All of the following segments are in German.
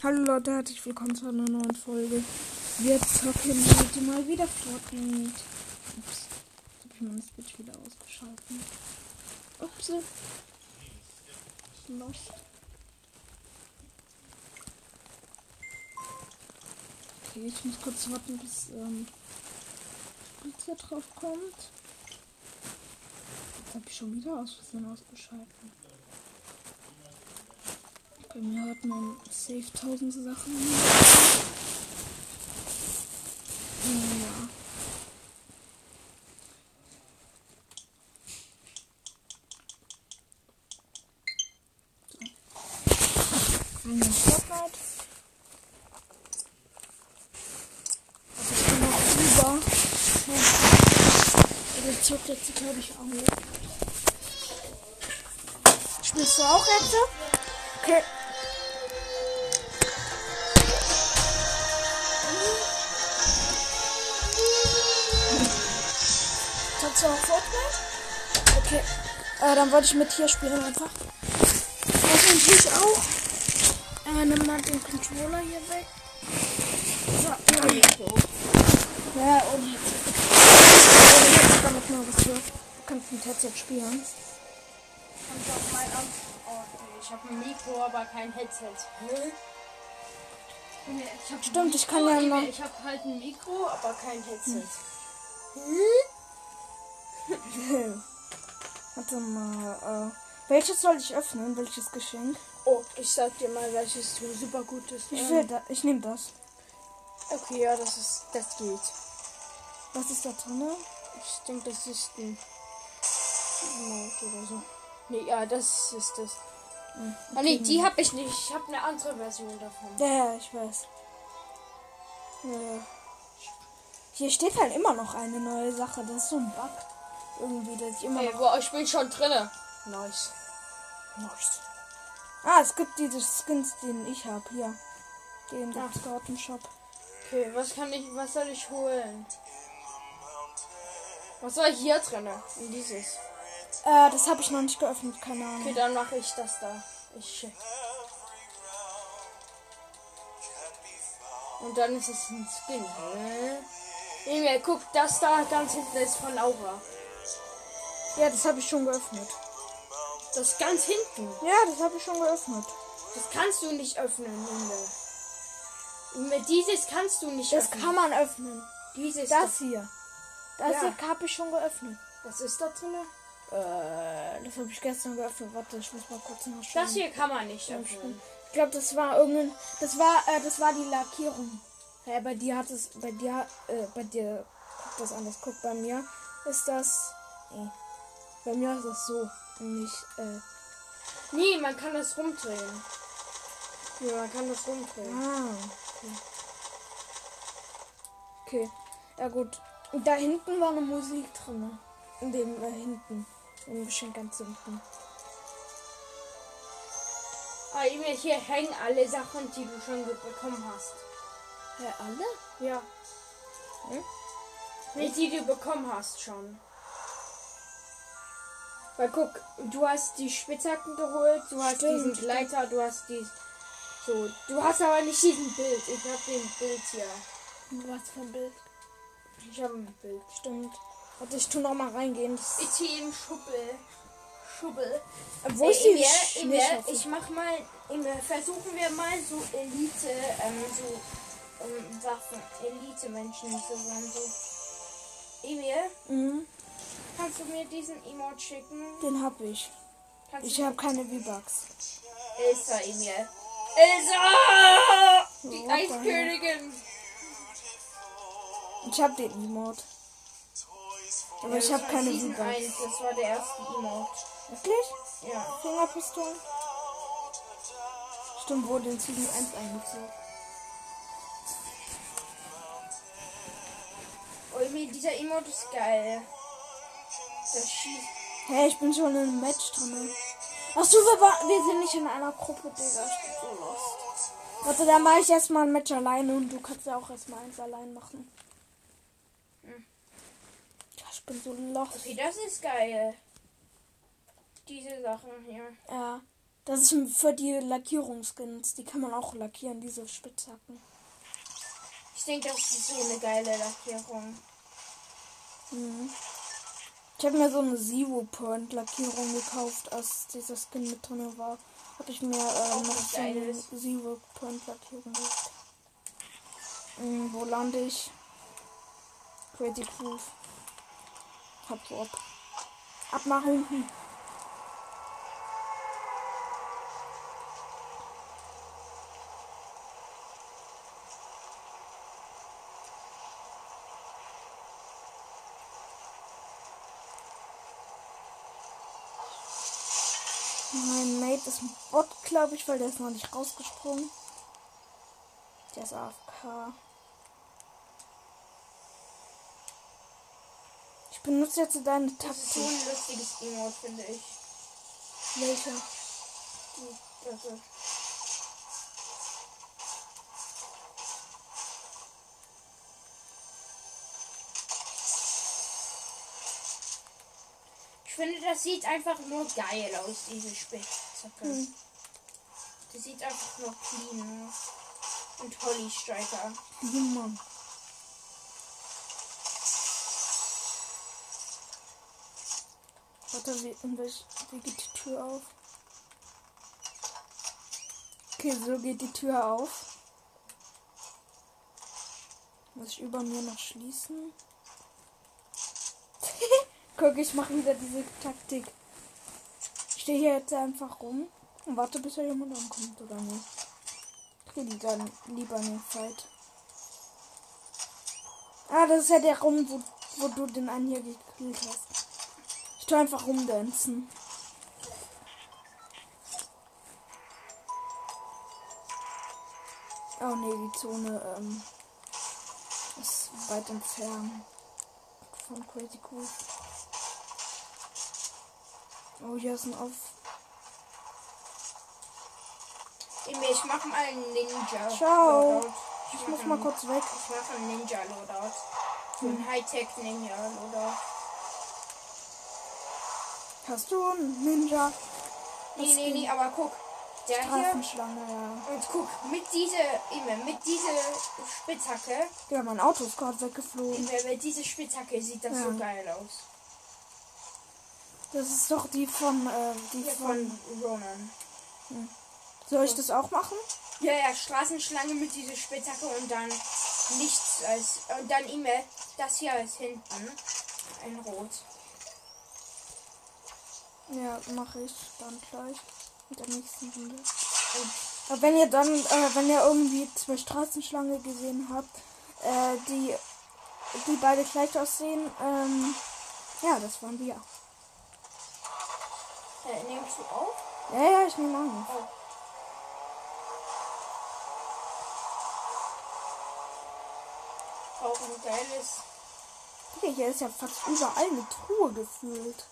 Hallo Leute, herzlich willkommen zu einer neuen Folge. Wir zocken heute mal wieder Fortnite. Ups, jetzt hab ich meine Switch wieder ausgeschalten. Ups. Lost. Okay, ich muss kurz warten, bis ähm, Blitzer drauf kommt. Jetzt habe ich schon wieder aus Versehen ausgeschalten. Bei mir hat man safe tausend Sachen. Ja. So. Eine Fortnite. Also ich bin noch über. Der zockt jetzt, glaube ich, auch. Spielst du auch jetzt? Okay. Auch Fortnite? Okay. Äh, dann wollte ich mit hier spielen einfach. Das natürlich auch. Äh, nimm mal den Controller hier weg. So, ja. Ja, und jetzt damit mal was für. Du kannst mit Headset spielen. Kannst auch mein An oh, ich habe ein Mikro, aber kein Headset. Hä? Nee, Ich Stimmt, ich kann ja mal- Ich habe halt ein Mikro, aber kein Headset. Warte mal, äh, welches soll ich öffnen? Welches Geschenk? Oh, ich sag dir mal, welches so super gut ist. Ich Ähm, will da, ich nehme das. Okay, ja, das ist, das geht. Was ist da drin? Ich denke, das ist ein Emote oder so. Nee, ja, das ist das. Ah, nee, die habe ich nicht. Ich habe eine andere Version davon. Ja, ja, ich weiß. Ja. Hier steht halt immer noch eine neue Sache. Das ist so ein Bug. Irgendwie, dass ich immer Ey, noch. boah, ich bin schon drinne. Nice. Nice. Ah, es gibt diese Skins, den ich habe. Hier. Den gibt's im Shop. Okay, was kann ich, was soll ich holen? Was soll ich hier drinne? In dieses. Äh, das habe ich noch nicht geöffnet, keine Okay, Ahnung. dann mache ich das da. Ich check. Und dann ist es ein Skin. Hä? Emil, guck, das da ganz hinten ist von Aura. Ja, das habe ich schon geöffnet. Das ganz hinten. Ja, das habe ich schon geöffnet. Das kannst du nicht öffnen, Emil. Emil, dieses kannst du nicht Das öffnen. kann man öffnen. Dieses Das hier. Das Ja. hier habe ich schon geöffnet. Was ist da drin? Äh, das habe ich gestern geöffnet. Warte, ich muss mal kurz nachschauen. Das hier kann man nicht öffnen. Ich glaube, das war irgendein. Das war, äh, das war die Lackierung. Ja, bei dir hat es, bei dir, äh, bei dir guckt das anders. Guck, bei mir ist das. Äh, bei mir ist das so. Nicht, äh. Nee, man kann das rumdrehen. Ja, man kann das rumdrehen. Ah. Okay. okay. Ja gut. Da hinten war eine Musik drin. In dem äh, hinten. Im Geschenk ganz hinten. Ah, Emil, hier hängen alle Sachen, die du schon bekommen hast. Ja, alle? Ja. Hm? Nee, die du bekommen hast schon. Weil guck, du hast die Spitzhacken geholt, du hast Stimmt, diesen stimmt. Gleiter, du hast die. So, du hast aber nicht diesen Bild. Ich hab den Bild hier. Was für ein Bild. Ich hab ein Bild. Stimmt. Warte, ich tu noch mal reingehen. Ich im Schuppel. Schubbel. Äh, wo Ey, ist die Emil, Emil, ich mach mal, Emil, versuchen wir mal so Elite, ähm, so ähm, Waffen, Elite-Menschen zu sein. So. Emil, Mhm, kannst du mir diesen Emote schicken? den hab ich. Kannst Ich du habe keine V-Bucks. Elsa, Emil. Elsa! Die the Eiskönigin! Ich habe den Emote. Aber ich das habe war keine V-Bucks. 1, das war der erste Emote. Wirklich? Ja. Fingerpistolen? Stimmt, wurde in Season 1 eingezogen. Oh, Emil, dieser Emote ist geil. Das schießt. Hey, ich bin schon in einem Match drin. Achso, wir, wir sind nicht in einer Gruppe, Digga. Ich bin so lost. Warte, dann mache ich erstmal ein Match alleine und du kannst ja auch erstmal eins allein machen. Hm. Ich bin so lost. Okay, das ist geil. Diese Sachen hier. Ja. Das ist für die Lackierungsskins. Die kann man auch lackieren, diese Spitzhacken. Ich denke, das ist so eine geile Lackierung. Mhm. Ich habe mir so eine Zero Point Lackierung gekauft, als dieser Skin mit drin war. Habe ich mir äh, noch so eine Zero Point Lackierung gekauft. Mhm, wo lande ich? Crazy Proof. Hab ab. Ab nach unten. Mein Mate ist ein Bot, glaube ich, weil der ist noch nicht rausgesprungen. Der ist AFK. Ich benutze jetzt deine Das ist so Taktik. ein lustiges Emote, finde ich. Welcher? Das ist finde, das sieht einfach nur geil aus, diese Spitzhacke. Hm. Das sieht einfach nur clean aus. Und Holly Striker. Mann. Warte, wie, wie geht die Tür auf? Okay, so geht die Tür auf. Muss ich über mir noch schließen? Guck, ich mache wieder diese Taktik. Ich stehe hier jetzt einfach rum und warte, bis da jemand ankommt oder nicht. Ich gehe lieber, lieber in Fight. Ah, das ist ja der Rum, wo, wo du den einen hier gekillt hast. Ich tu einfach rumdancen. Oh nee, die Zone ähm, ist weit entfernt von Crazy Cool. Oh, hier ist ein. Emil, ich mach mal einen Ninja. Ciao. Ich mach muss mal einen- kurz weg. Ich mache einen Ninja Loadout. So ein Hightech Ninja Loadout. Hast du einen Ninja? Nee, nee, nee, aber guck. Der hier. Und guck, mit dieser, Emil, mit dieser Spitzhacke, Ja, mein Auto ist gerade weggeflogen. Emil, mit dieser Spitzhacke sieht das so Ja. geil aus. Das ist doch die von, äh, die Hier von. von Ronan. Soll ich das auch machen? Ja, ja, Straßenschlange mit dieser Spitzhacke und dann nichts als. Und dann Emil, das hier ist hinten. Ein Rot. Ja, mache ich dann gleich. Mit der nächsten Runde. Und Aber wenn ihr dann, äh, wenn ihr irgendwie zwei Straßenschlange gesehen habt, äh, die, die beide gleich aussehen, ähm, ja, das waren wir. Äh, nimmst du auf? Ja, ja, ich nehme an. Auch ein geiles. Okay, hier ist ja fast überall eine Truhe gefühlt.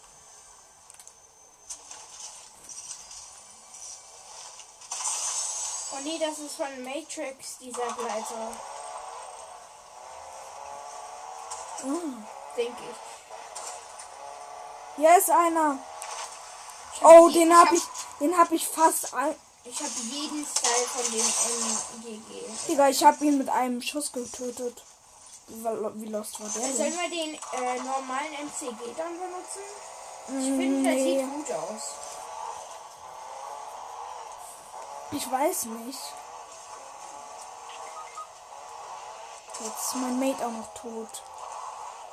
Oh nee, das ist von Matrix, dieser Gleiter. Mm. Denke ich. Hier ist einer. Ich Oh, den hab hab- ich, den hab ich fast ein. Ich habe jeden Style von dem MGG. Digga, ich hab ihn mit einem Schuss getötet. Wie, lost war der Sollen denn? wir den äh, normalen MCG dann benutzen? Ich Mm, finde, der nee, sieht gut aus. ich weiß nicht. Jetzt ist mein Mate auch noch tot.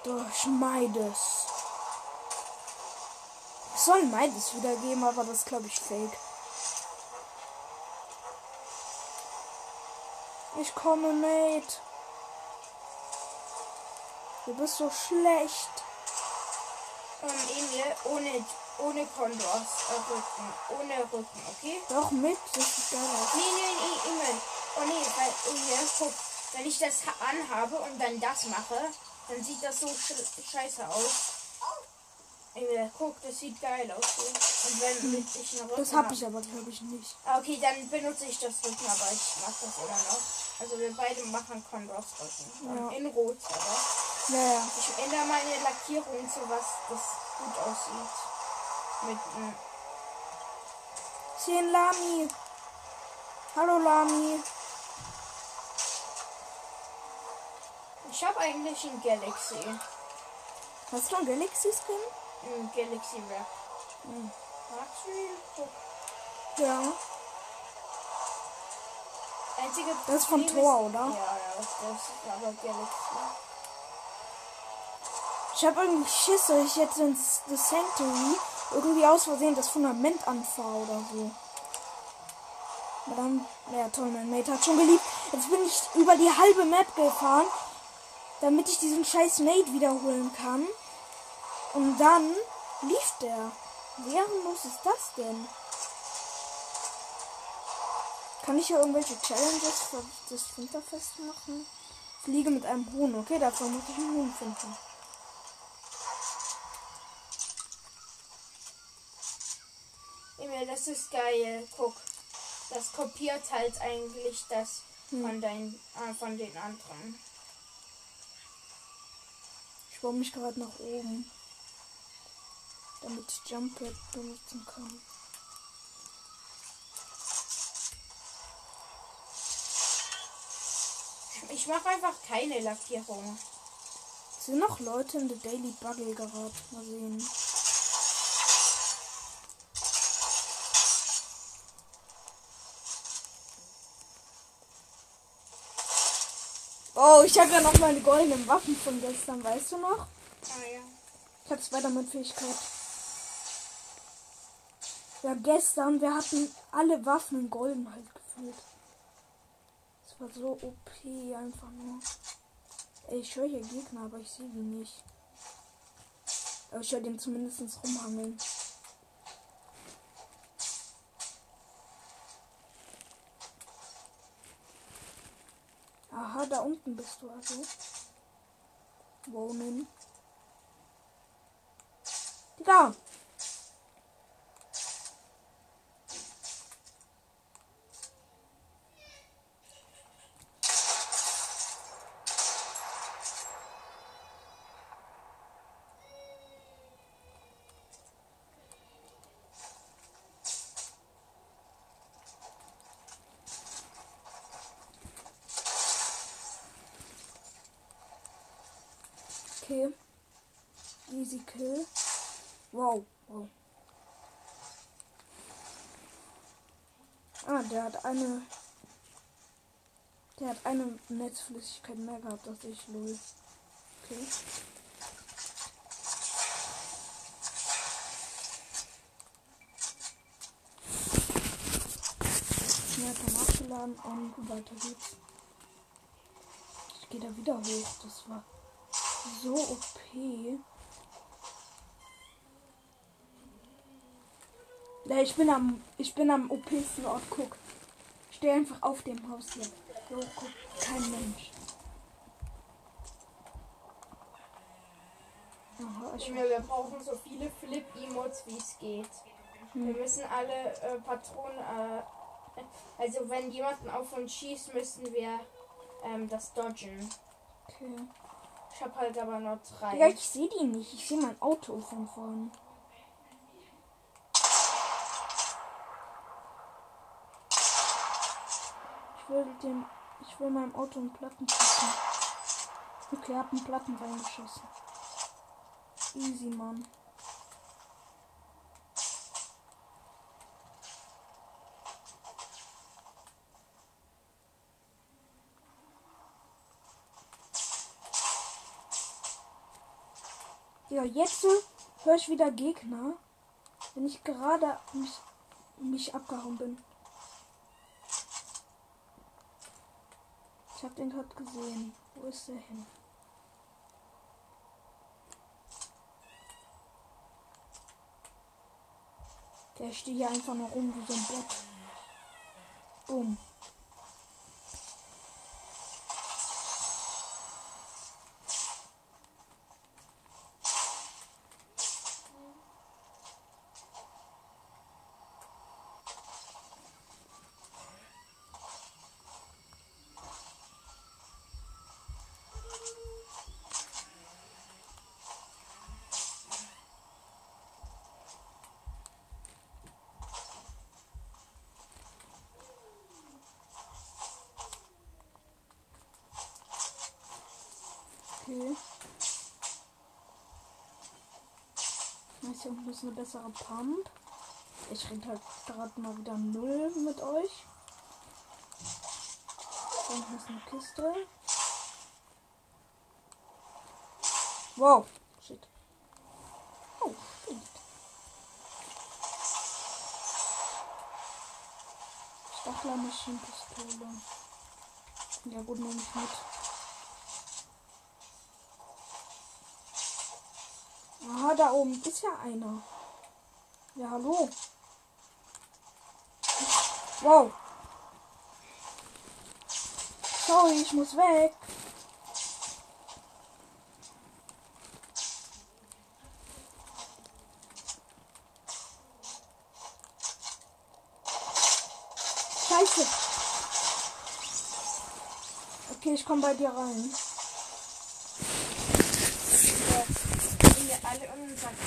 Durch Meides. Es soll Meides wieder geben, aber das glaube ich fake. Ich komme, Mate. Du bist so schlecht. Ähm, Emil, ohne, ohne Kondors äh, Rücken. Ohne Rücken, okay? Doch mit, das sieht geil. Nee, nee, nee, Emil. Oh nee, weil Emil, guck, wenn ich das ha- anhabe und dann das mache, dann sieht das so sch scheiße aus. Emil, guck, das sieht geil aus. Und wenn mit ich einen Rücken Das hab hab- ich aber, glaube ich, nicht. Ah, Okay, dann benutze ich das Rücken, aber ich mach das immer noch. Also wir beide machen Condors Rücken. Ja. In Rot, aber. Ja, ja. Ich ändere meine Lackierung zu was, das gut aussieht. Mit, mm, Ich sehe einen Lami. Hallo Lami. Ich habe eigentlich ein Galaxy. Hast du einen Galaxy Ein Galaxy. Hm. Magst du ihn? Ja. Einzige Das ist von ist- oder? Ja, ja, das ist aber Galaxy. Ich habe irgendwie Schiss, dass ich jetzt ins The Sanctuary irgendwie aus Versehen das Fundament anfahre oder so. Aber dann, ja toll, mein Mate hat schon geliebt. Jetzt bin ich über die halbe Map gefahren, damit ich diesen scheiß Mate wiederholen kann. Und dann lief der. Wie ehrenlos ist das denn? Kann ich hier irgendwelche Challenges für das Winterfest machen? Fliege mit einem Huhn. Okay, dafür muss ich einen Huhn finden. Emil, das ist geil. Guck. Das kopiert halt eigentlich das von, dein, äh, von den anderen. Ich baue mich gerade nach oben. Damit ich Jump Pad benutzen kann. Ich mache einfach keine Lackierung. Sind noch Leute in der Daily Buggle gerade? Mal sehen. Oh, ich habe ja noch meine goldenen Waffen von gestern, weißt du noch? Ah ja. Ich habe Spider-Man-Fähigkeit. Ja, gestern, wir hatten alle Waffen in golden halt gefühlt. Das war so OP einfach nur. Ey, ich höre hier Gegner, aber ich sehe die nicht. Aber ich höre den zumindest rumhangeln. Aha, da unten bist du also. Wohnen. Digga! Okay. Easy Kill. Wow, wow. Ah, der eine. Der hat eine Netzflüssigkeit mehr gehabt als ich, lol. Okay. Vom nachgeladen und weiter geht's. Ich gehe da wieder hoch. Das war so OP. Ja, ich bin am, ich bin am OP-sten Ort. Guck. Ich stehe einfach auf dem Haus hier. So, guck. Kein Mensch. Aha, ich Emil, wir brauchen so viele Flip-Emotes, wie es geht. Wir müssen alle äh, Patronen, äh, also wenn jemanden auf uns schießt, müssen wir ähm, das dodgen. Okay. Ich habe halt aber nur drei. Ja, ich sehe die nicht. Ich sehe mein Auto von vorn. Ich dem. Ich will meinem Auto einen Platten schießen. Okay, hab einen Platten reingeschossen. Easy, Mann. Ja, jetzt höre ich wieder Gegner, wenn ich gerade mich, mich abgehauen bin. Ich habe den gerade gesehen. Wo ist der hin? Der steht hier einfach noch rum wie so ein Bot. Boom. Nice, hier unten ist eine bessere Pump. Ich rede halt gerade mal wieder null mit euch. Da unten ist eine Kiste. Wow. Shit. Oh, stimmt. Stachlermaschinenpistole. Ja gut, nehme ich mit. Ah, da oben ist ja einer. Ja, hallo. Wow. Sorry, ich muss weg. Scheiße. Okay, ich komme bei dir rein. Wenn wir alle unseren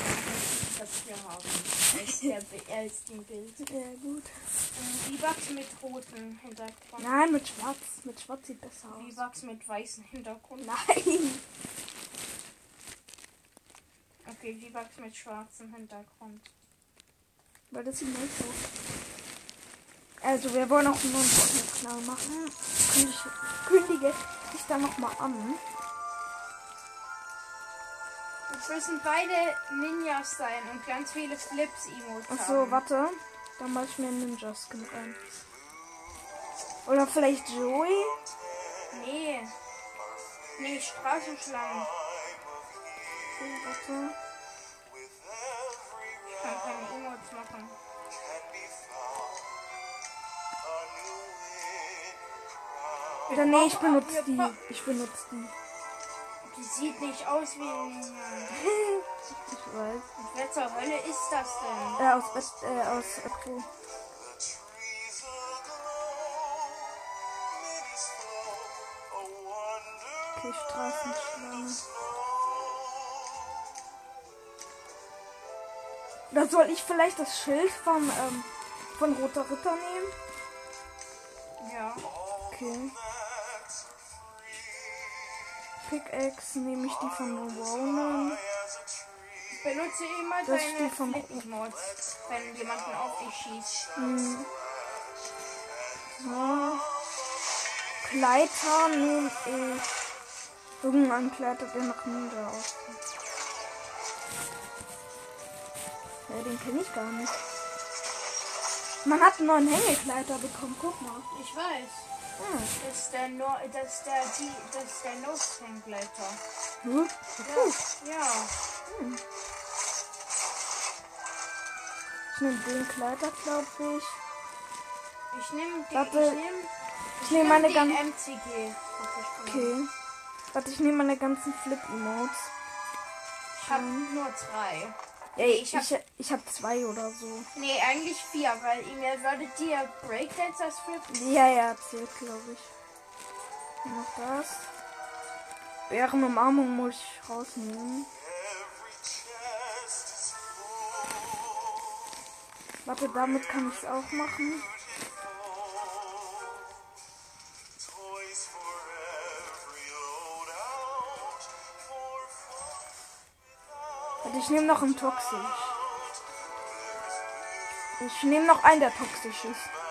Papier haben. Als, der, als dem Bild. Ja, gut. V-Bucks mit rotem Hintergrund. Nein, mit schwarz. Mit schwarz sieht besser aus. V-Bucks mit weißem Hintergrund. Nein. Okay, V-Bucks mit schwarzem Hintergrund. Weil das sieht nicht so. Also, wir wollen auch einen neuen Kanal machen. Kündige, kündige ich dann nochmal an. Es müssen beide Ninjas sein und ganz viele Flips-Emotes Achso, haben. warte. Dann mache ich mir einen Ninja-Skin rein. Oder vielleicht Joey? Nee. Nee, Straßenschlangen. Okay, warte. Ich kann keine Emotes machen. Oder nee, ich benutze die. Ich benutze die. Die sieht nicht aus wie ein. Ich weiß. Wer zur Hölle ist das denn? Äh, aus Best, äh, aus Akku. Okay, Straßenschlange. Oder soll ich vielleicht das Schild von, ähm, von Roter Ritter nehmen? Ja. Okay. Pickaxe nehme ich die von Ronan. Benutze immer Das deine Flip-Emotes, wenn jemanden auf dich schießt. Hm. So. Kleider nehme ich. Irgendein Kleider, der nach Ninja aussieht. Ja, den kenne ich gar nicht. Man hat einen neuen Hängekleider bekommen, guck mal. Ich weiß. Hm. Das ist der no das ist der die das ist der Notfangleiter. Hm? Ja. ja. Ich nehme den Kleider, glaube ich. Ich nehme die Warte, ich nehme Ich nehme meine ganzen. MCG. Okay. Warte, ich nehme meine ganzen Flip-Emotes. Ich habe nur drei. Ey, ich ich, hab- ich, hab zwei oder so. Nee, eigentlich vier, weil ihr würdet dir Breakdance als Flip. Ja, ja, zählt, glaube ich. Noch das. Bärenumarmung muss ich rausnehmen. Warte, damit kann ich es auch machen. Ich nehme noch einen toxisch. Ich nehme noch einen, der toxisch ist.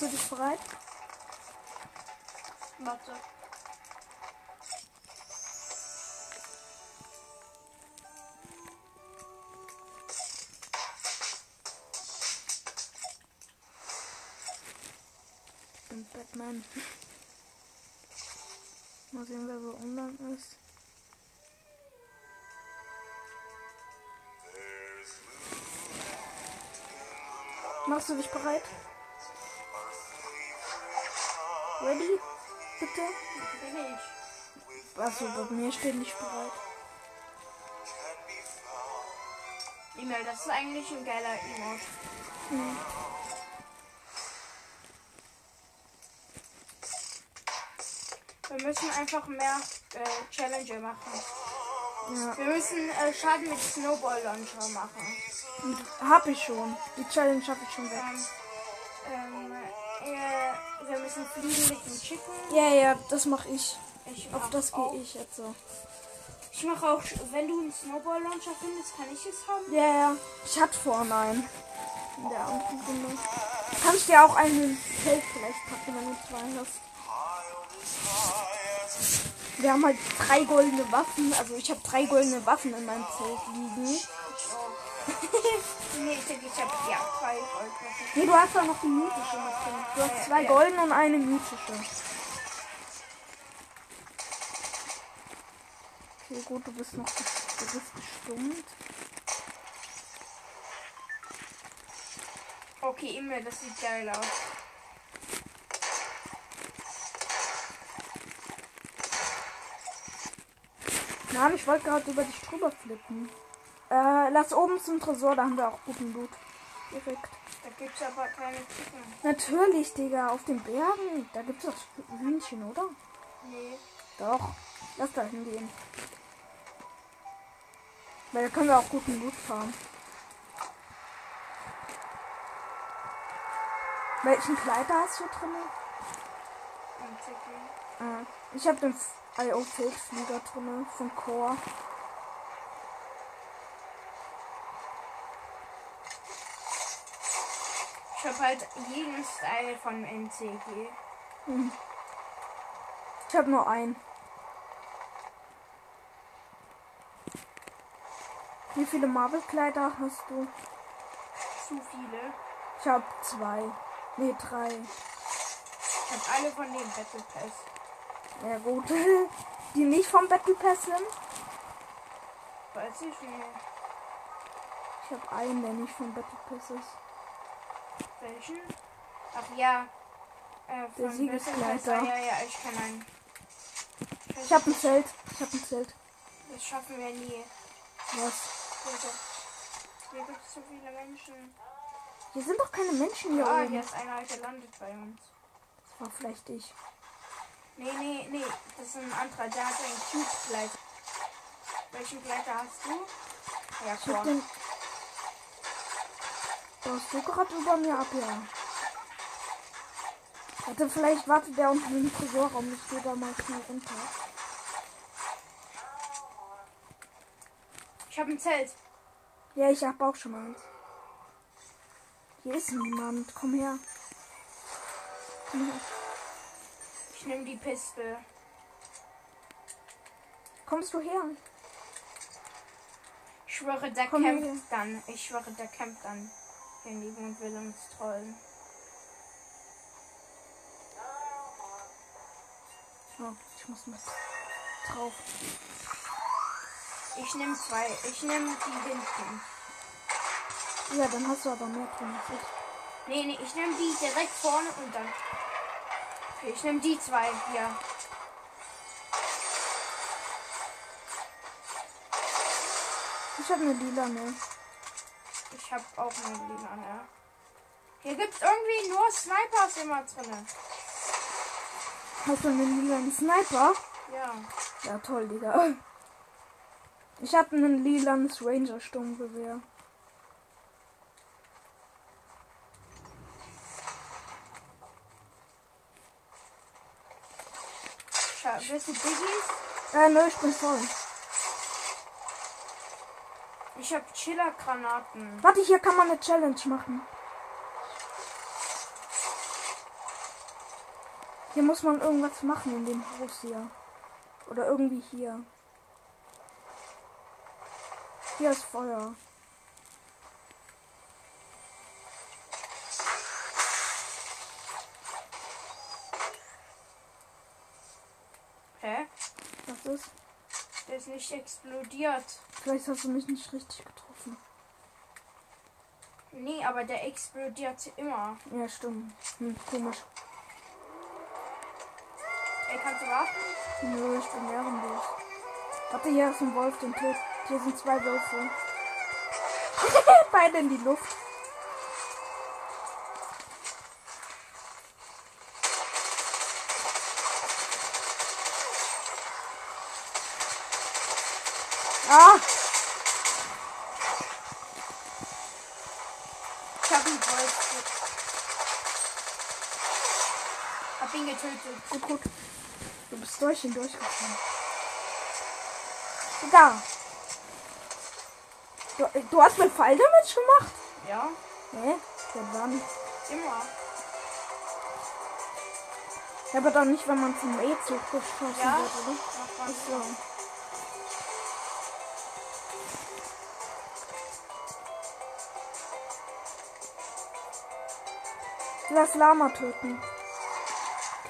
Machst du dich bereit? Warte. Ich bin Batman. Mal sehen, wer so online ist. Machst du dich bereit? Ready? Bitte? Bin ich. Achso, bei mir steht nicht bereit. E-Mail, das ist eigentlich ein geiler Emote. Wir müssen einfach mehr äh, Challenger machen. Ja. Wir müssen äh, Schaden mit Snowball Launcher machen. Hab ich schon. Die Challenge hab ich schon weg. Ähm, ähm, äh, wir müssen fliegen mit dem Chicken. Ja, ja, das mach ich. Ich Auf das gehe ich jetzt so. Ich mache auch, wenn du einen Snowball Launcher findest, kann ich es haben. Ja, ja. Ich hatte vorhin einen. In der anderen Runde. Kannst dir auch einen Feld vielleicht packen, wenn du zwei hast. Wir haben halt drei goldene Waffen. Also ich habe drei goldene Waffen in meinem Zelt liegen. Nee, ich denke, ich habe ja zwei Goldwaffen. Nee, du hast auch noch die mythische mit drin. Du hast zwei Ja. goldene und eine mythische. Okay, gut, du bist noch du bist gestummt. Okay, immer, das sieht geil aus. Nein, ich wollte gerade über dich drüber flippen. Äh, lass oben zum Tresor, da haben wir auch guten Loot. Direkt. Da gibt's aber keine Chicken. Natürlich, Digga, auf den Bergen. Da gibt's doch Hühnchen, oder? Nee. Doch. Lass da hingehen. Weil da können wir auch guten Loot fahren. Welchen Kleider hast du drin? Und Chicken. Ah, ich habe den IO Feldflieger drin von Core. Ich habe halt jeden Style von MCG. Ich habe nur einen. Wie viele Marvel-Kleider hast du? Zu viele. Ich habe zwei. Nee, drei. Ich habe alle von dem Battle Pass. Ja gut. Die nicht vom Battle Pass sind. Weiß ich nicht. Ich habe einen, der nicht vom Battle Pass ist. Welchen? Ach ja. Äh, von Der Pass. Ah, ja, ja, ich kann einen. Ich habe ein Zelt. Ich habe ein Zelt. Das schaffen wir nie. Was? Bitte. Hier gibt es so viele Menschen. Hier sind doch keine Menschen hier Ah, oben. hier ist einer, der landet bei uns. Das war vielleicht ich. Nee, nee, nee. Das ist ein anderer. Der hat einen Cube-Gleiter. Welchen Gleiter hast du? Ja, Ich hab komm. Baust du gerade über mir ab, ja. Warte, vielleicht wartet der unten im Tresorraum. Ich gehe da mal schnell runter. Ich habe ein Zelt. Ja, ich hab auch schon eins. Hier ist niemand. Komm her. Komm her. Ich nehme die Pistole. Kommst du her? Ich schwöre, der Komm campt her. dann. Ich schwöre, der campt dann. Den lieben und will uns trollen. Oh, ich muss mit drauf. Ich nehme zwei. Ich nehme die hinten. Ja, dann hast du aber mehr drin als ich. Nee, nee, ich nehme die direkt vorne und dann. Okay, ich nehme die zwei hier. Ich habe eine lila, ne? Ich habe auch eine lila, ne? Hier gibt es irgendwie nur Snipers immer drin. Hast du einen lilanen Sniper? Ja. Ja, toll, Digga. Ich habe ein lilanes Ranger-Sturmgewehr. Schau, willst du Biggies? Äh, nö, ich bin voll. Ich habe Chiller-Granaten. Warte, hier kann man eine Challenge machen. Hier muss man irgendwas machen in dem Haus hier. Oder irgendwie hier. Hier ist Feuer. Hä? Was ist? Der ist nicht explodiert. Vielleicht hast du mich nicht richtig getroffen. Nee, aber der explodiert immer. Ja, stimmt. Hm, komisch. Ey, kannst du warten? Nö, ich bin ehrenlos. Warte, hier ist ein Wolf, den Tod. Hier sind zwei Wölfe. Beide in die Luft. getötet. Gut, gut. Durch ihn durchgekommen. Egal. Du, du hast mit Pfeil damit gemacht? Ja, Nee, seit wann? immer. Ja, aber doch nicht, wenn man zum E-Zug geschossen Ja. wird, oder? Ach so. Lass Lama töten.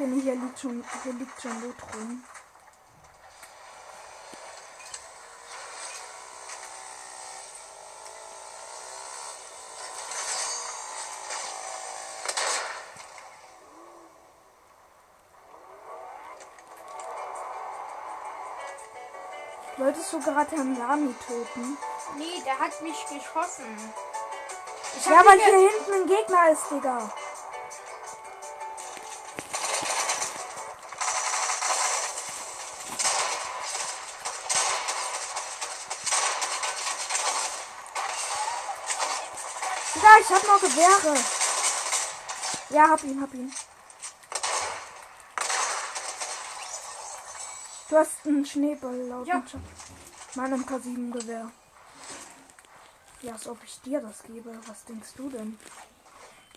Nee, hier liegt schon, hier liegt schon Loot rum. Wolltest du gerade Herrn Lami töten? Nee, der hat mich geschossen. Ich Ja, weil hier hinten ein Gegner ist, Digga. Ich hab noch Gewehre. Ja, hab ihn, hab ihn. Du hast einen Schneeball laut Ja. meinem K7-Gewehr. Ja, als ob ich dir das gebe. Was denkst du denn?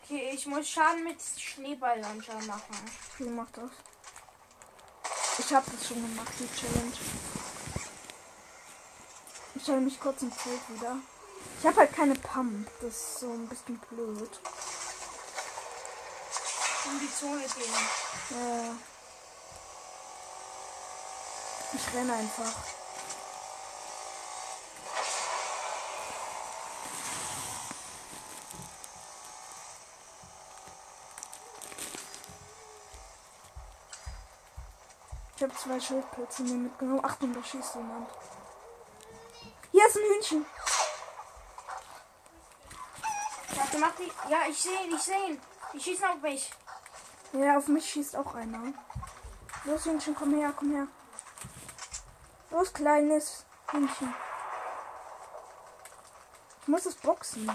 Okay, ich muss Schaden mit Schneeballlancher machen. Wie macht das? Ich habe das schon gemacht, die Challenge. Ich stelle mich kurz im Feld wieder. Ich habe halt keine Pump. Das ist so ein bisschen blöd. In die Zone gehen. Äh, ich renne einfach. Ich habe zwei Schildpilze mir mitgenommen. Achtung, da schießt jemand. Hier ist ein Hühnchen. Warte, mach die. Ja, ich sehe ihn, ich sehe ihn. Die schießen auf mich. Ja, auf mich schießt auch einer. Los, Hühnchen, komm her, komm her. Los, kleines Hühnchen. Ich muss es boxen.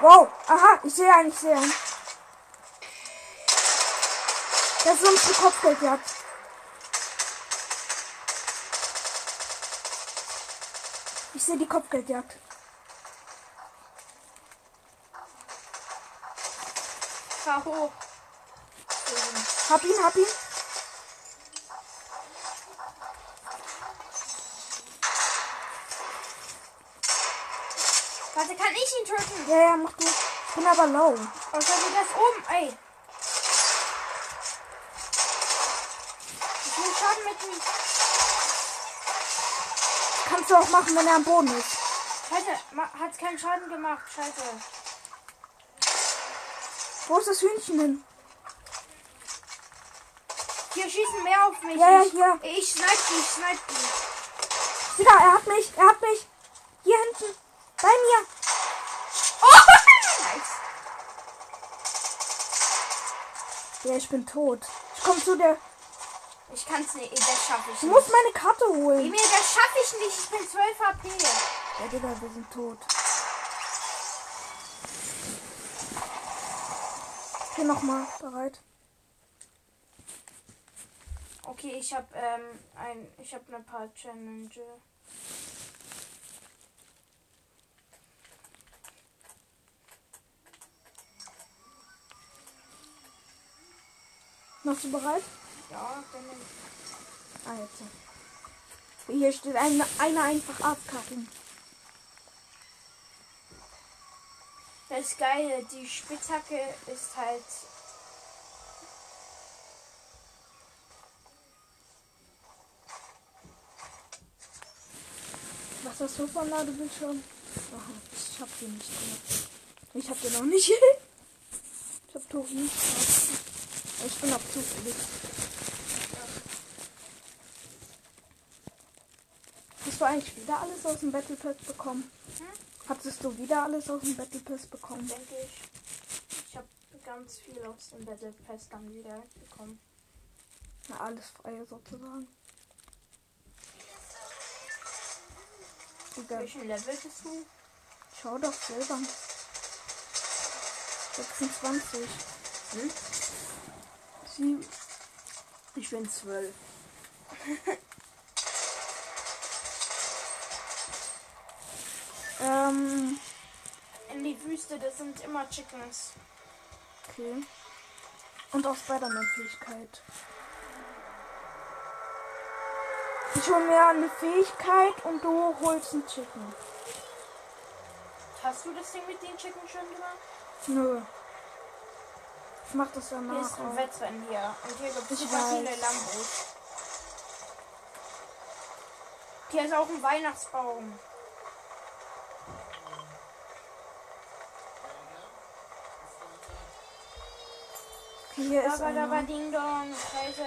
Wow, aha, ich sehe einen, ich sehe einen. Das ist unsere Kopfgeldjagd. Ich sehe die Kopfgeldjagd. Hoch. Hab ihn, hab ihn. Warte, kann ich ihn töten? Ja, ja, mach du. Ich bin aber low. Oh, schau dir das oben, ey. Ich will Schaden mit ihm. Kannst du auch machen, wenn er am Boden ist. Scheiße, hat's keinen Schaden gemacht. Scheiße. Wo ist das Hühnchen hin? Hier schießen mehr auf mich. Ja, ja, ich, hier. Ich snipe die, ich snipe die. Digga, er hat mich, er hat mich. Hier hinten. Bei mir. Oh, nice. Ja, ich bin tot. Ich komm zu der. Ich kann's nicht, das schaffe ich Du nicht. musst meine Karte holen. Emil, das schaffe ich nicht. Ich bin 12 HP. Ja, Digga, wir sind tot. Hier nochmal bereit. Okay, ich habe ähm, ein, ich habe ein paar Challenge. Machst du bereit? Ja, dann Ah, jetzt. Hier steht eine, eine einfach abkacken. Das ist geil. Die Spitzhacke ist halt. Was hast du von Ladebildschirm? Aha, ich hab den nicht drin. Ich hab den noch nicht. ich hab Tori nicht. drauf. Ich bin auch zufällig. Hast du eigentlich wieder alles aus dem Battle Pass bekommen? Hm? Hattest du wieder alles aus dem Battle Pass bekommen? denke ich. Ich habe ganz viel aus dem Battle Pass dann wieder bekommen. Na, alles frei sozusagen. Welchen Level bist du? schau doch selber. 26. Hm? Sie Ich bin zwölf. ähm, In die Wüste, das sind immer Chickens. okay. Und auch Spider-Man-Fähigkeit. Ich hole mir eine Fähigkeit und du holst einen Chicken. Hast du das Ding mit den Chicken schon gemacht? Nö. Ich mach das Hier danach. ist ein auch. Wettrennen hier. Und hier gibt es super weiß. viele Lambos. Hier ist auch ein Weihnachtsbaum. Okay, hier ist Aber da. Ding Dong. Scheiße.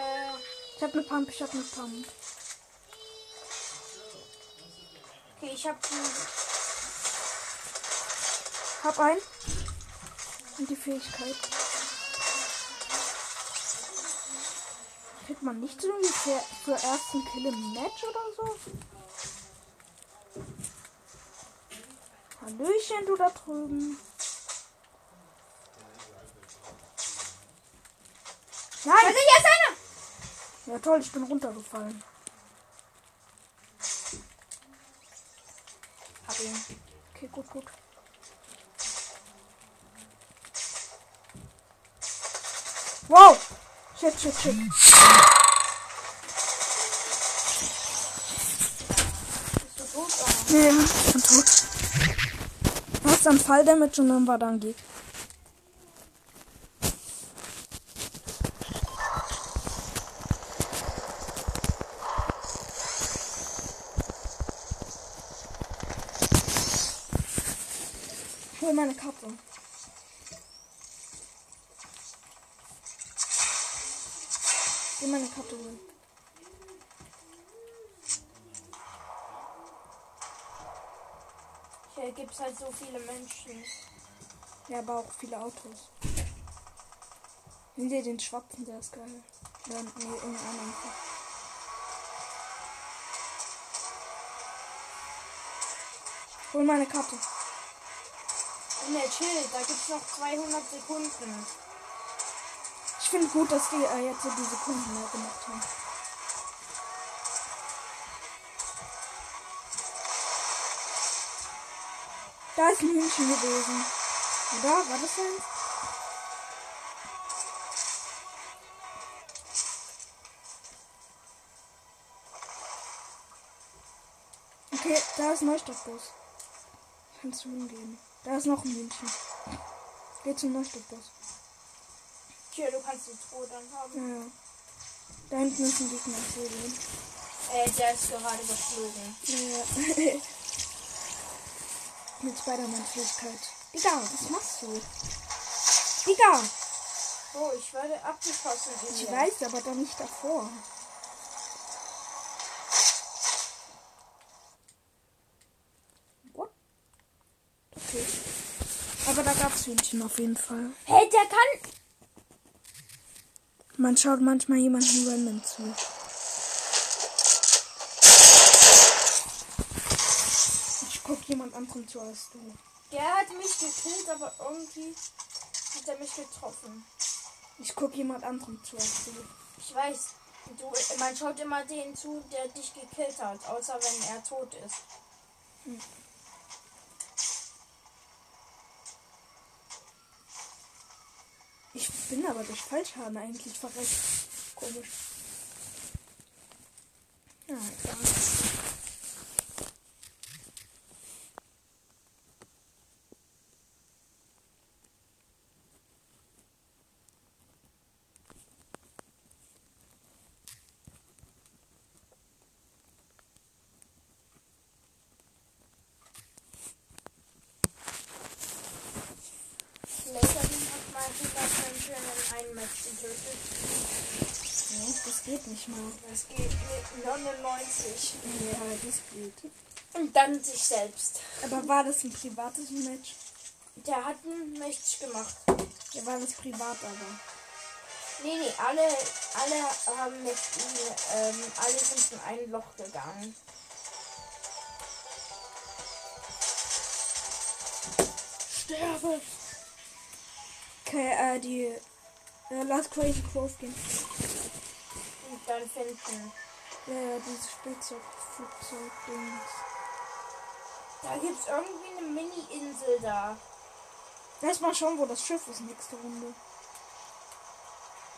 Ich hab eine Pump, ich hab eine Pump. Okay, ich hab die. Hab ein. Und die Fähigkeit. Kriegt man nicht irgendwie für, für ersten Kill im Match oder so? Hallöchen, du da drüben. Nein! Scheiße, hier ist einer! Ja toll, ich bin runtergefallen. Hab ihn. Okay, gut, gut. Wow! Shit, shit, shit. Bist du tot? Nee, ich bin tot. Du hast dann Falldamage und dann war da ein Gegner. Meine Kappe. Ich will meine Kappe holen. Hier gibt's halt so viele Menschen. Ja, aber auch viele Autos. Nimm dir den schwarzen, der ist geil. Oder nee, irgendeinen anderen. Hol meine Karte. Ne, chill, da gibt's noch 200 Sekunden. Ich finde gut, dass die äh, jetzt so die Sekunden mehr gemacht haben. Da ist ein Hühnchen gewesen. Oder? War das eins? Okay, da ist ein Neustadtbus. Kannst du hingehen. Da ist noch ein Hühnchen. Geh zum Neustadtbus. Hier, du kannst die Truhe dann haben. Ja, ja. Da hinten ist ein Gegner. Den. Äh, der ist gerade geflogen. Ja. Mit Spider-Man-Fähigkeit. Digga, was machst du? Digga! Oh, ich werde abgeschossen. Ich weiß, aber doch nicht davor. What? Okay. Aber da gab's Hühnchen auf jeden Fall. Hey, der kann. Man schaut manchmal jemanden random zu. Ich guck jemand anderem zu als du. Der hat mich gekillt, aber irgendwie hat er mich getroffen. Ich guck jemand anderem zu als du. Ich weiß. Du, man schaut immer den zu, der dich gekillt hat, außer wenn er tot ist. Ich bin aber durch Fallschaden eigentlich verreckt. Komisch. Ja, egal. Laserbeam hat mal 100 Menschen in einem Match getötet. Nee, das geht nicht mal. Das geht mit 99. Ja, das geht. Und dann sich selbst. Aber war das ein privates Match? Der hat ein Match gemacht. Ja, war das privat aber. Nee, nee, alle, alle haben mit ihm, ähm, alle sind in ein Loch gegangen. Sterbe! Okay, äh, die. Äh, lass Crazy Grove gehen. Dann finden. Ja, ja, dieses Spielzeugflugzeug-Dings. Da gibt's irgendwie eine Mini-Insel da. Lass mal schauen, wo das Schiff ist nächste Runde.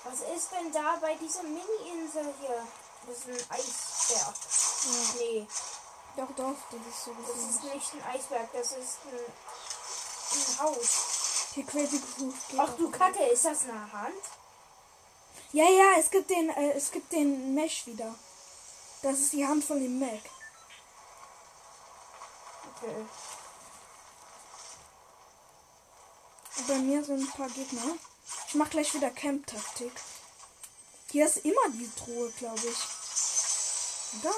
Was ist denn da bei dieser Mini-Insel hier? Das ist ein Eisberg. Ja. Nee, Doch, doch, das ist so das ist nicht ein Eisberg, das ist ein, ein Haus. Hier Groove geht Ach du Kacke, ist das eine Hand? Ja, ja, es gibt den, äh, es gibt den Mesh wieder. Das ist die Hand von dem Mac. Okay. Bei mir sind ein paar Gegner. Ich mach gleich wieder Camp-Taktik. Hier ist immer die Truhe, glaube ich. Da.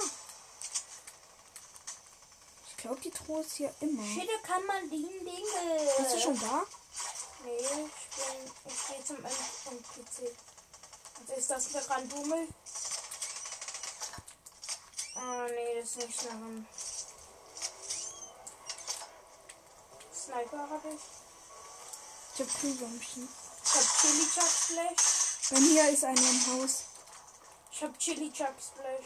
Ich glaube, die Truhe ist hier immer. Schitte kann man die Dinge. Bist du schon da? Nee, ich bin. Ich gehe zum NPC. Also ist das der Randummel? Ah, nee, das ist nicht daran. Sniper habe ich. Ich hab Kühlwürmchen. Ich hab Chili Chuck Splash. Bei mir ist einer im Haus. Ich hab Chili Chuck Splash.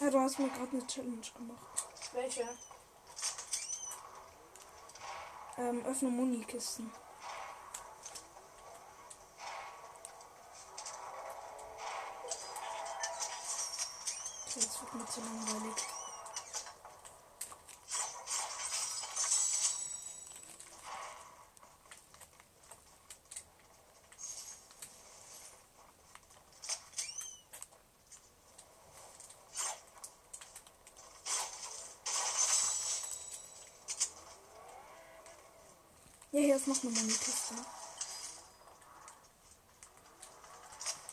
Ja, du hast mir gerade eine Challenge gemacht. Welche? Ähm, öffne Munikisten. Okay, mir zu langweilig. Ja, hier ist noch eine Munikiste.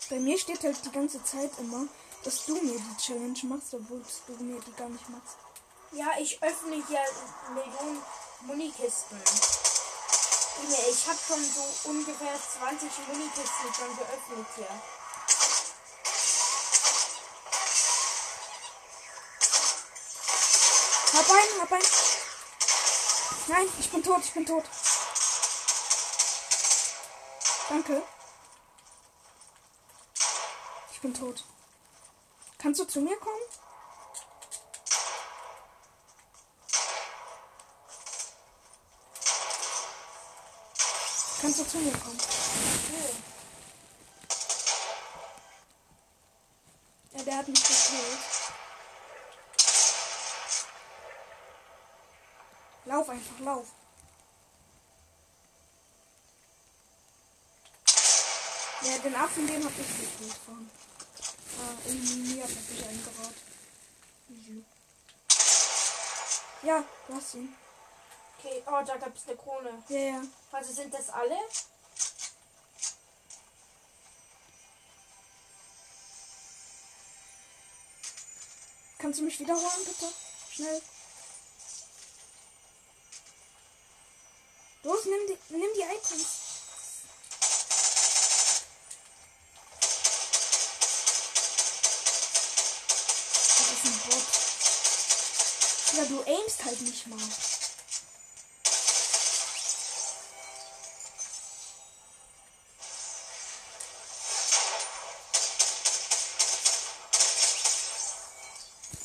Bei mir steht halt die ganze Zeit immer, dass du mir die Challenge machst, obwohl du mir die gar nicht machst. Ja, ich öffne hier Millionen Munikisten. Ich habe schon so ungefähr 20 Munikisten schon geöffnet hier. Hab einen, hab einen. Nein, ich bin tot, ich bin tot. Danke. Ich bin tot. Kannst du zu mir kommen? Kannst du zu mir kommen? Ja, der hat mich gekillt. Lauf einfach, lauf. Ja, den Affen, den hab ich gekillt von. Ah, eliminiert hab ich eingebaut. Ja, du hast ihn. Okay, oh, da gab es eine Krone. Ja, ja. Also sind das alle? Kannst du mich wiederholen, bitte? Schnell. Los, nimm die, nimm die Items. Du aimst halt nicht mal.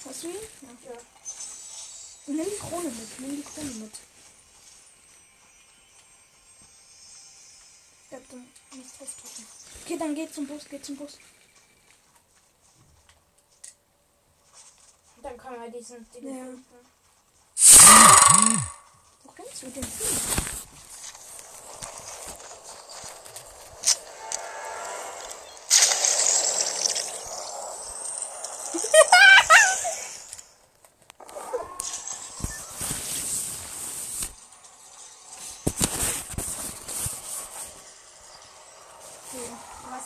Hast du ihn? Ja. Ja. Nimm die Krone mit, nimm die Krone mit. Ja, dann nicht drauf drücken. Okay, dann geh zum Bus, geh zum Bus. Dann kann man diesen Ding Ja. finden. Was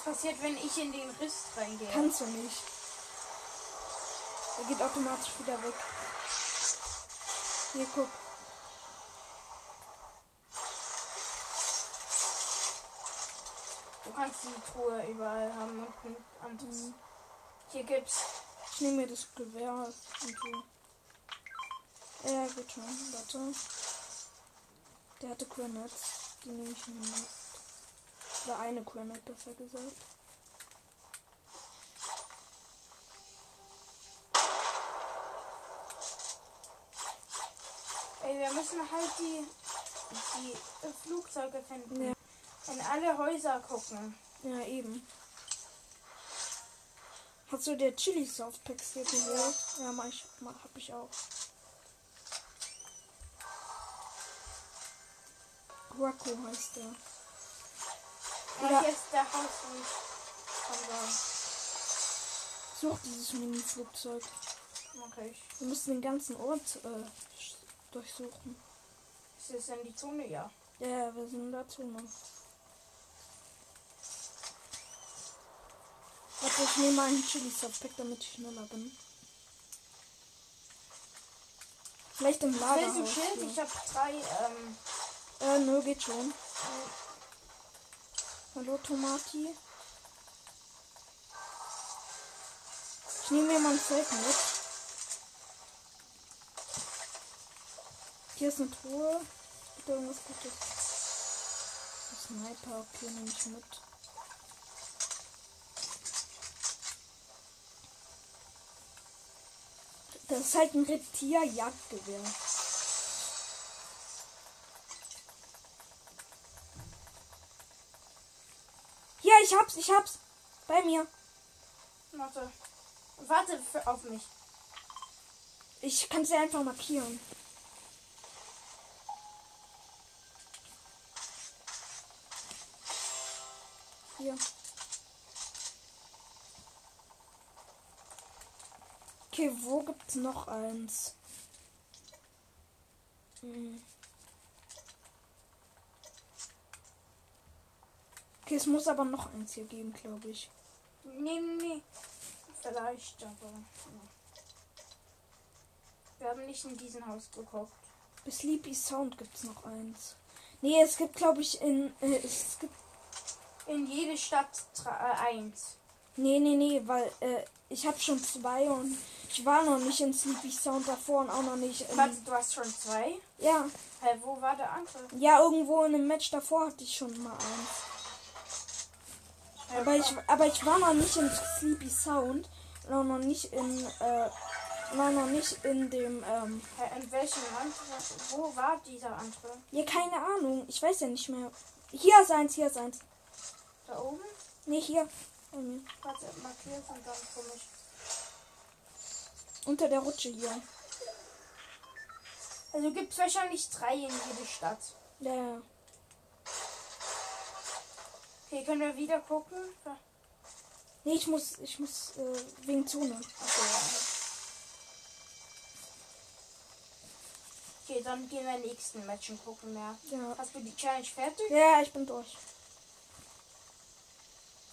passiert, wenn ich in den Riss reingehe? kannst du nicht. Er geht automatisch wieder weg. Hier, guck. Die Truhe überall haben und anderes. Mhm. Hier gibt's. Ich nehme mir das Gewehr und so. Ja, geht schon. Warte. Der hatte Grenades. Die nehme ich mir mit. Oder eine Granite, besser gesagt. Ey, wir müssen halt die, die äh, Flugzeuge finden. Ja. In alle Häuser gucken. Ja, eben. Hast du dir Chili Softpacks hier geholt? Ja, mach ich, mach, hab ich auch. Rocco heißt der. Ja, Ja. ist der Haus von, von da. Such dieses Mini-Flugzeug. Okay, Wir müssen den ganzen Ort äh, durchsuchen. ist das in die Zone? Ja. Ja, wir sind dazu noch. Warte, ich nehme einen Chili Softpack, damit ich schneller bin. Vielleicht im Lager. Willst du Schild? Ich habe drei, ähm, Äh, nö, geht schon. Hallo, Tomati. Ich nehme mir mal ein Zelt mit. Hier ist eine Truhe. Bitte irgendwas Gutes. Ein Sniper, okay, nehme ich mit. Das ist halt ein Reptier-Jagdgewehr. Hier, ich hab's, ich hab's. Bei mir. warte. Warte auf mich. Ich kann sie einfach markieren. Hier. Okay, wo gibt's noch eins? Hm. Okay, es muss aber noch eins hier geben, glaube ich. Nee, nee, nee. Vielleicht, aber. Wir haben nicht in diesem Haus gekocht. Bis Sleepy Sound gibt's noch eins. Nee, es gibt, glaube ich, in. Äh, es gibt. In jede Stadt äh, eins. Nee, nee, nee, weil äh, ich habe schon zwei und ich war noch nicht in Sleepy Sound davor und auch noch nicht in. Warte, du hast schon zwei? Ja, Hä, wo war der andere? ja, irgendwo in einem Match davor hatte ich schon mal eins. Aber ich, aber ich war noch nicht in Sleepy Sound und auch noch nicht in. Äh, auch noch nicht in dem. Ähm, hä, in welchem Land? Wo war dieser andere? ja, keine Ahnung. Ich weiß ja nicht mehr. Hier ist eins, hier ist eins. Da oben? Nee, hier. Mir. Warte, markiert und dann komme ich. Unter der Rutsche hier. Also gibt es wahrscheinlich drei in jede Stadt. Ja, ja. Okay, können wir wieder gucken? Nee, ich muss, ich muss äh, wegen Zone. Okay, ja. Okay, dann gehen wir in den nächsten Matchen gucken mehr. Ja. Hast du die Challenge fertig? Ja, ich bin durch.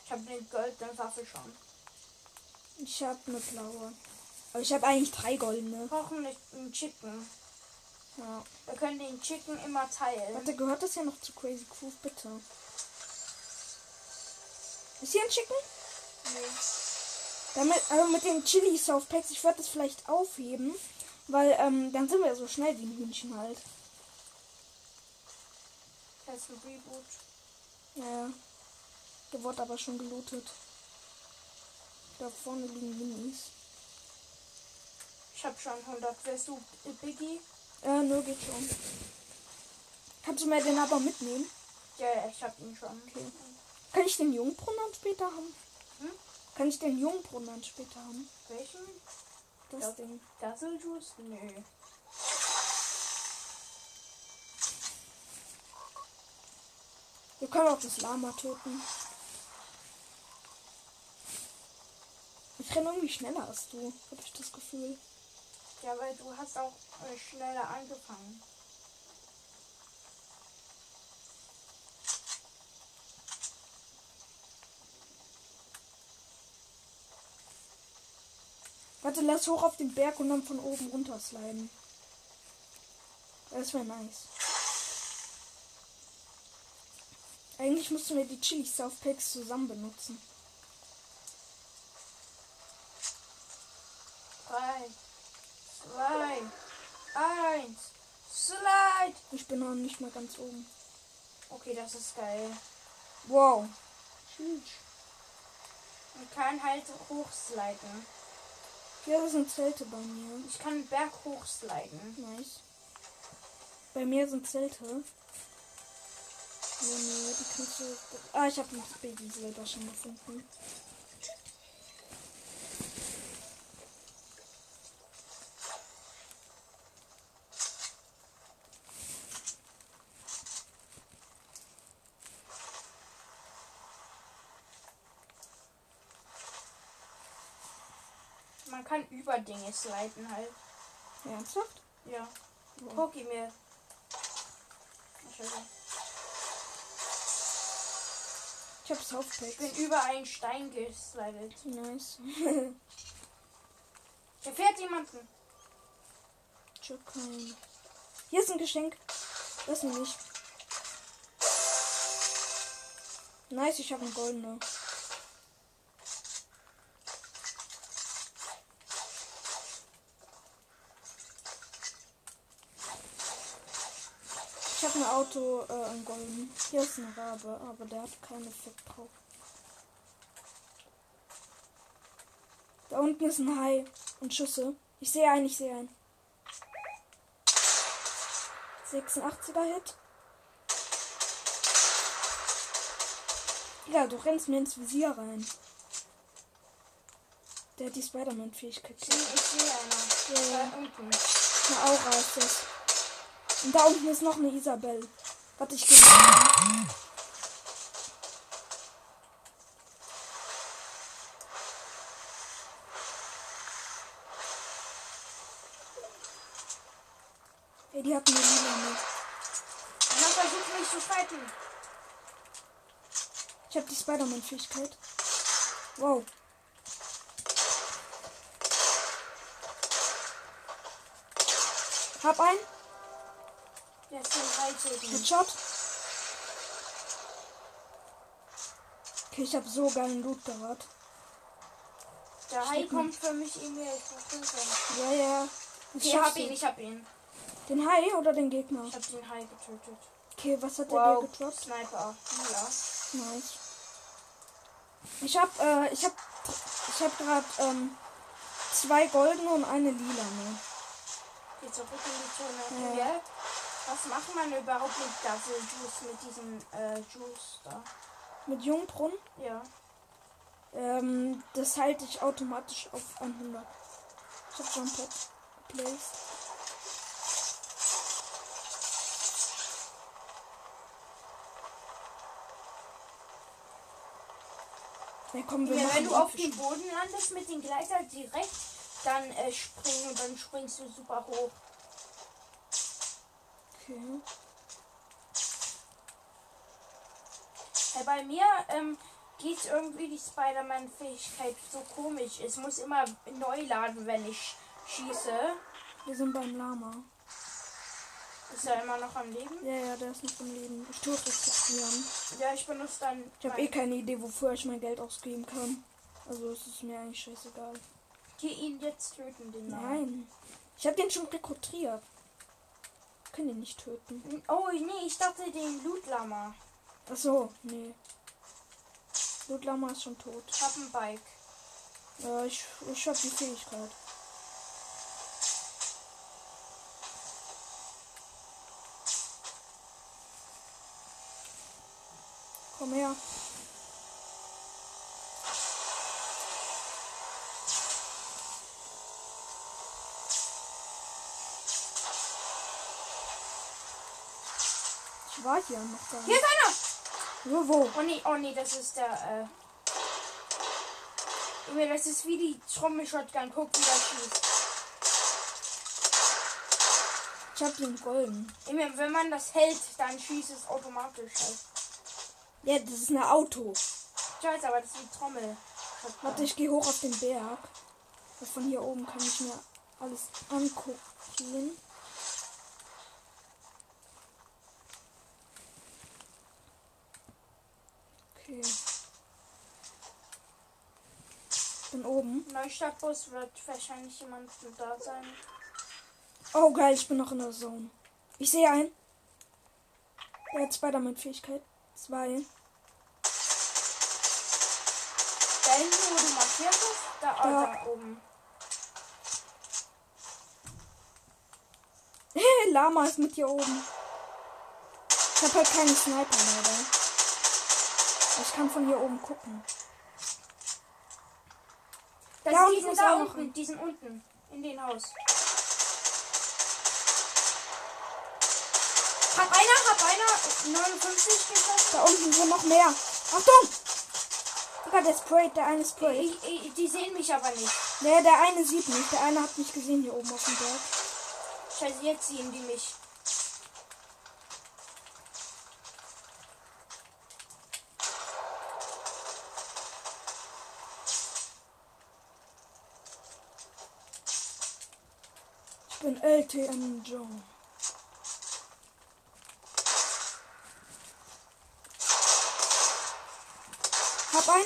Ich habe eine goldene Waffe schon. Ich habe eine blaue. Aber ich habe eigentlich drei goldene. Kochen nicht einen Chicken. Ja. Wir können den Chicken immer teilen. Warte, gehört das ja noch zu Crazy Groove, bitte? Ist hier ein Chicken? Nee. Damit, also mit den Chili Softpacks, ich würde das vielleicht aufheben, weil ähm, dann sind wir so schnell wie ein Hühnchen halt. Das ist ein Reboot. Ja. Der wurde aber schon gelootet. Da vorne liegen Minis. Ich habe schon 100. Wärst du Biggie? Äh, nur geht schon. Kannst du mir den aber mitnehmen? Ja, ja, ich habe ihn schon. Okay. Kann ich den Jungbrunnen später haben? Hm? Kann ich den Jungbrunnen später haben? Welchen? Das Ja. Ding. Gasseljuice? Nö. Wir können auch das Lama töten. Ich renne irgendwie schneller als du, habe ich das Gefühl. Ja, weil du hast auch äh, schneller angefangen. Warte, lass hoch auf den Berg und dann von oben runter sliden. Das wäre nice. Eigentlich mussten wir die Chili Softpacks zusammen benutzen. Drei, zwei, eins, slide! Ich bin noch nicht mal ganz oben. Okay, das ist geil. Wow. Man kann halt hochsliden. Hier sind Zelte bei mir. Ich kann Berg hochsliden. Nice. Bei mir sind Zelte. Ja, nee, die kannst du. Ah, ich habe ein Baby selber schon gefunden. Man kann über Dinge sliden halt. Ernsthaft? Ja. Wow. Guck ihn mir. Ich hab Softpacks. Ich bin über einen Stein geslidet. Nice. Hier fährt jemanden. keinen. Hier ist ein Geschenk. Das ich. Nice, ich habe eine goldene. Ich habe ein Auto, äh, ein golden. Hier ist ein Rabe, aber der hat keinen Effekt drauf. Da unten ist ein Hai und Schüsse. Ich sehe einen, ich sehe einen. 86er Hit. Ja, du rennst mir ins Visier rein. Der hat die Spider-Man-Fähigkeit. Ich sehe ich sehe einer. Ja, ja. Da unten. Eine Aura ist das. Und da unten ist noch eine Isabel. Warte, ich gehe. Ey, die hat eine Lila mit. Einer versucht mich zu fighten. Ich habe die Spider-Man-Fähigkeit. Wow. Hab einen. Der ist Hai töten. Headshot. Okay, ich habe so geilen Loot gehabt. Der Hai kommt für mich in mir. Ich. Ja, ja. Das Okay, hab ihn, ich hab ihn. Den Hai oder den Gegner? Ich hab den Hai getötet. Okay, was hat Wow, der dir gedroppt? Sniper. Ja. Nice. Ich hab, äh, ich hab, ich hab gerade ähm, zwei goldene und eine lila. Ne? Geh zurück in die Zone. Ja. Ja. Was macht man überhaupt mit Dazzle Juice, mit diesem äh, Juice da? Mit Jungbrunnen. Ja. Ähm, das halte ich automatisch auf 100. Ich hab Jump Pad placed. Ja, komm, wir Ja, wenn du auf dem Boden landest mit dem Gleiter direkt, dann äh, springen und dann springst du super hoch. Okay. Hey, bei mir ähm, geht irgendwie die Spider-Man-Fähigkeit so komisch. Es muss immer neu laden, wenn ich schieße. Wir sind beim Lama. Ist er immer noch am Leben? Ja, ja, der ist nicht im Leben. Ich tue es registrieren. Ja, ich benutze dann. Ich habe eh keine Idee, wofür ich mein Geld ausgeben kann. Also es ist mir eigentlich scheißegal. Geh ihn jetzt töten, den Namen. Nein. Ich habe den schon rekrutiert. Können ihn nicht töten. Oh, nee, ich dachte den Loot-Lama. Ach so, nee. Lama ist schon tot. Ich hab ein Bike. Ja, ich, ich habe die Fähigkeit. Komm her. War hier noch gar Hier nicht. ist einer! Wo, wo? Oh nee, oh nee, das ist der, äh. Junge, das ist wie die Trommel-Shotgun. Guck, wie das schießt. Ich hab den golden. Junge, wenn man das hält, dann schießt es automatisch halt. Ja, das ist ein Auto. Ich weiß, aber das ist die Trommel. Warte, ich gehe hoch auf den Berg. Von hier oben kann ich mir alles angucken. oben. Neustadtbus wird wahrscheinlich jemand da sein. Oh geil, ich bin noch in der Zone. Ich sehe einen. Er hat Spider-Man-Fähigkeit. Zwei. Da hinten, wo du markiert bist, da, ah, da. oben. Hey, Lama ist mit hier oben. Ich habe halt keinen Sniper, leider. Ich kann von hier oben gucken. Das Da die unten sind da unten, die sind unten. In den Haus. Hab einer, hab einer. 59 geschossen. Da unten sind noch mehr. Achtung! Digga, der sprayt, der eine sprayt. Ich, ich, die sehen mich aber nicht. Nee, der eine sieht mich. Der eine hat mich gesehen hier oben auf dem Berg. Scheiße, jetzt sehen die mich. LTM Joe. Hab einen.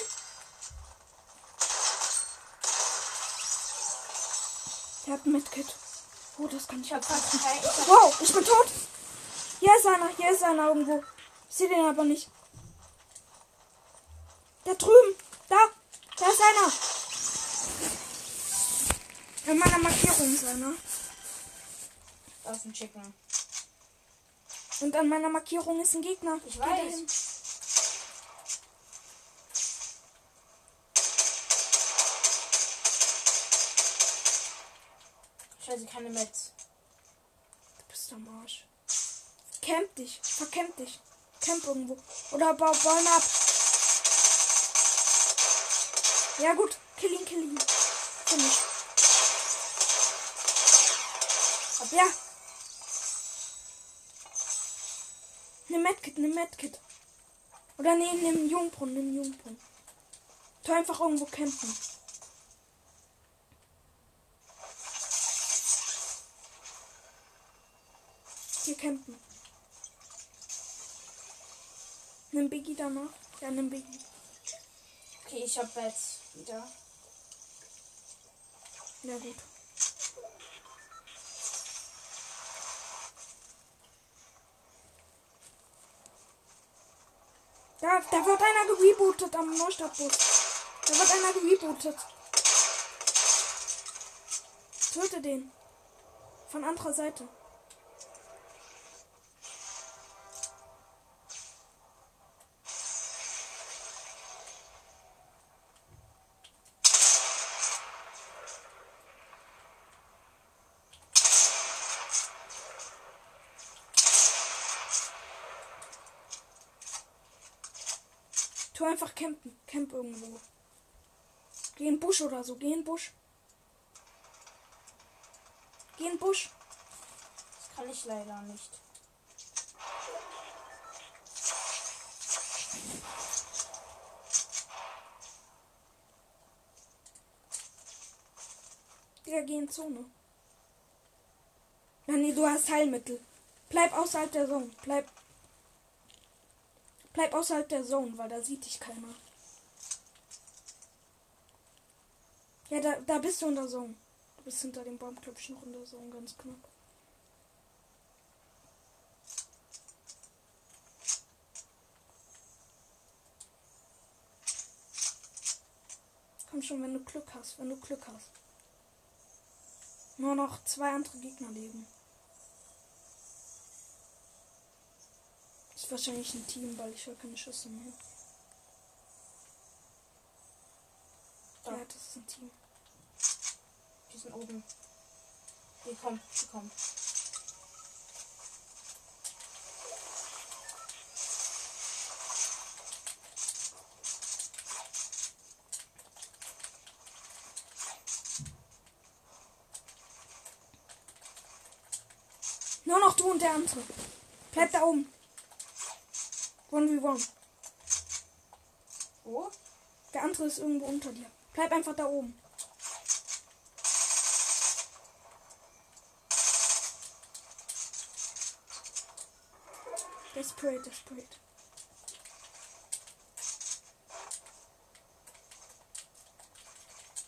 Der hat ein Medkit. Oh, das kann ich abpassen. Wow, ich bin tot. Hier ist einer, hier ist einer irgendwo. Ich sehe den aber nicht. Da drüben. Da. Da ist einer. In meiner Markierung ist einer. Ist ein Chicken. Und an meiner Markierung ist ein Gegner. Ich Geh weiß. dahin. Scheiße, keine Metz. Du bist am Arsch. Camp dich. Vercamp dich. Camp irgendwo. Oder bau Bäume ab. Ja gut. Kill ihn, kill ihn. Finish. Ja. Nimm Medkit, nimm Medkit. Oder nee, nimm Jungbrunnen, nimm Jungbrunnen. Tu einfach irgendwo campen. Hier campen. Nimm Biggie danach. Ja, nimm Biggie. Okay, ich hab Metz wieder. Ja, gut. Da, da wird einer gerebootet am Neustadtbus. Da wird einer gerebootet. Töte den. Von anderer Seite. Tu einfach campen. Camp irgendwo. Geh in den Busch oder so. Geh in den Busch. Geh in den Busch. Das kann ich leider nicht. Ja, geh in Zone. Ja, nee, du hast Heilmittel. Bleib außerhalb der Zone. Bleib. Bleib außerhalb der Zone, weil da sieht dich keiner. Ja, da, da bist du in der Zone. Du bist hinter dem Baum, glaube ich, noch in der Zone, ganz knapp. Komm schon, wenn du Glück hast, wenn du Glück hast. Nur noch zwei andere Gegner leben. Ist wahrscheinlich ein Team, weil ich höre keine Schüsse mehr. Da. Ja, das ist ein Team. Die sind oben. Die kommen, die kommen. Nur noch du und der andere. Bleib da oben. One v one. Wo? Der andere ist irgendwo unter dir. Bleib einfach da oben. Der sprayt, der sprayt.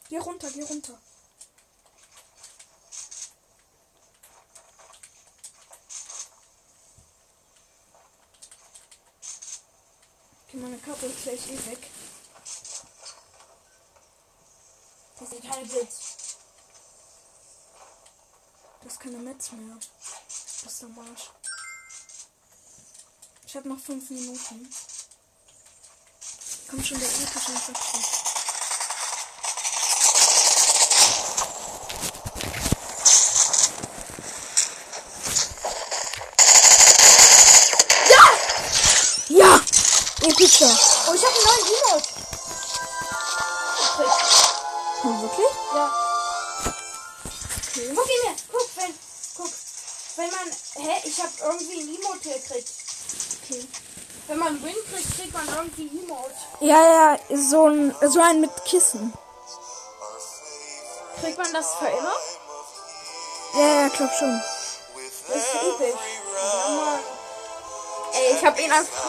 Geh runter, geh runter. Meine Karte ist gleich eh weg. Edit. Das ist keine Metz mehr. Das ist der Marsch. Ich habe noch fünf Minuten. Kommt schon der epische Infektion. Ja! Ja! Epischer. Oh, ich habe einen neuen Emote. Oh, wirklich? Ja. Okay. Guck ihn mir. Guck, wenn. Guck. Wenn man. Hä? Ich habe irgendwie ein Emote gekriegt. okay. Wenn man Win kriegt, kriegt man irgendwie Emote. Ja, ja, so ein, so ein mit Kissen. Kriegt man das für immer? Ja, ja, glaub schon. Das ist episch. Ja, Mann. Ey, ich hab ihn einfach.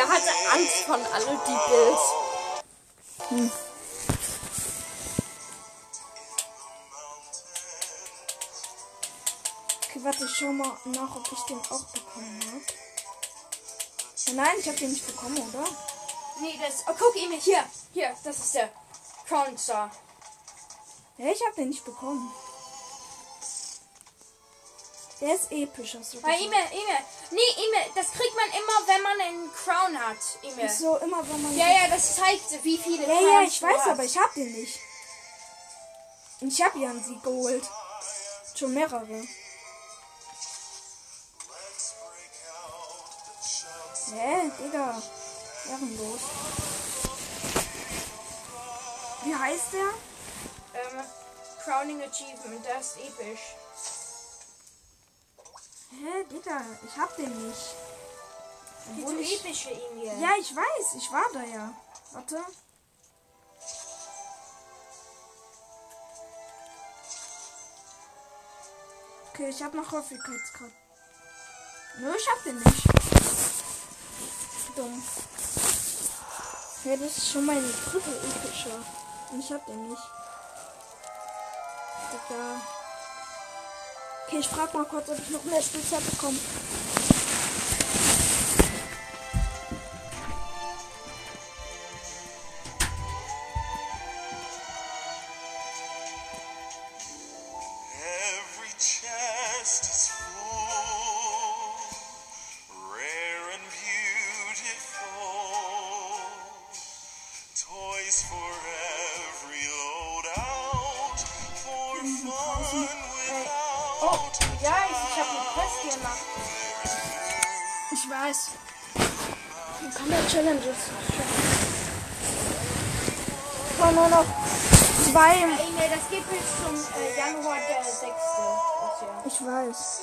Der hatte Angst von alle die Bills. Hm. Okay, warte, ich schau mal nach, ob ich den auch bekommen habe. Oh nein, ich habe den nicht bekommen, oder? Nee, das. Oh, guck ihn mir. Hier. Hier, das ist der Crown Star. Ja, ich habe den nicht bekommen. Der ist episch, hast du Bei. E-Mail, E-Mail. Nee, E-Mail, das kriegt man immer, wenn man einen Crown hat. E-Mail. So immer, wenn man. Ja, ja, das zeigt, wie viele ja, Crowns ja, ich weiß, hast. aber ich habe den nicht. Und ich habe ja einen Sieg geholt. Schon mehrere. Hä, Digga. Ehrenlos. Wie heißt der? Ähm, Crowning Achievement, das ist episch. Hä, Digga, ich hab den nicht. Obwohl zu ich, episch für ihn hier. ja, ich weiß, ich war da ja. Warte. Okay, ich habe noch Häufigkeitsgrad. Nö, ich hab den nicht. Dumm. Ja, das ist schon meine dritte epische. Und ich hab den nicht. Digga. Okay, ich frag mal kurz, ob ich noch mehr Spielzeit bekomme. Zwei. Nee, das geht bis zum äh, Januar der 6. Das Jahr. Ich weiß.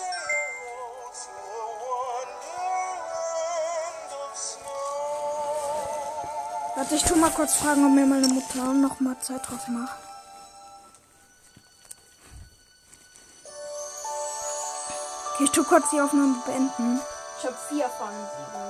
Warte, ich tu mal kurz fragen, ob mir meine Mutter noch mal Zeit drauf macht. Okay, ich tu kurz die Aufnahme beenden. Ich habe vier von sieben.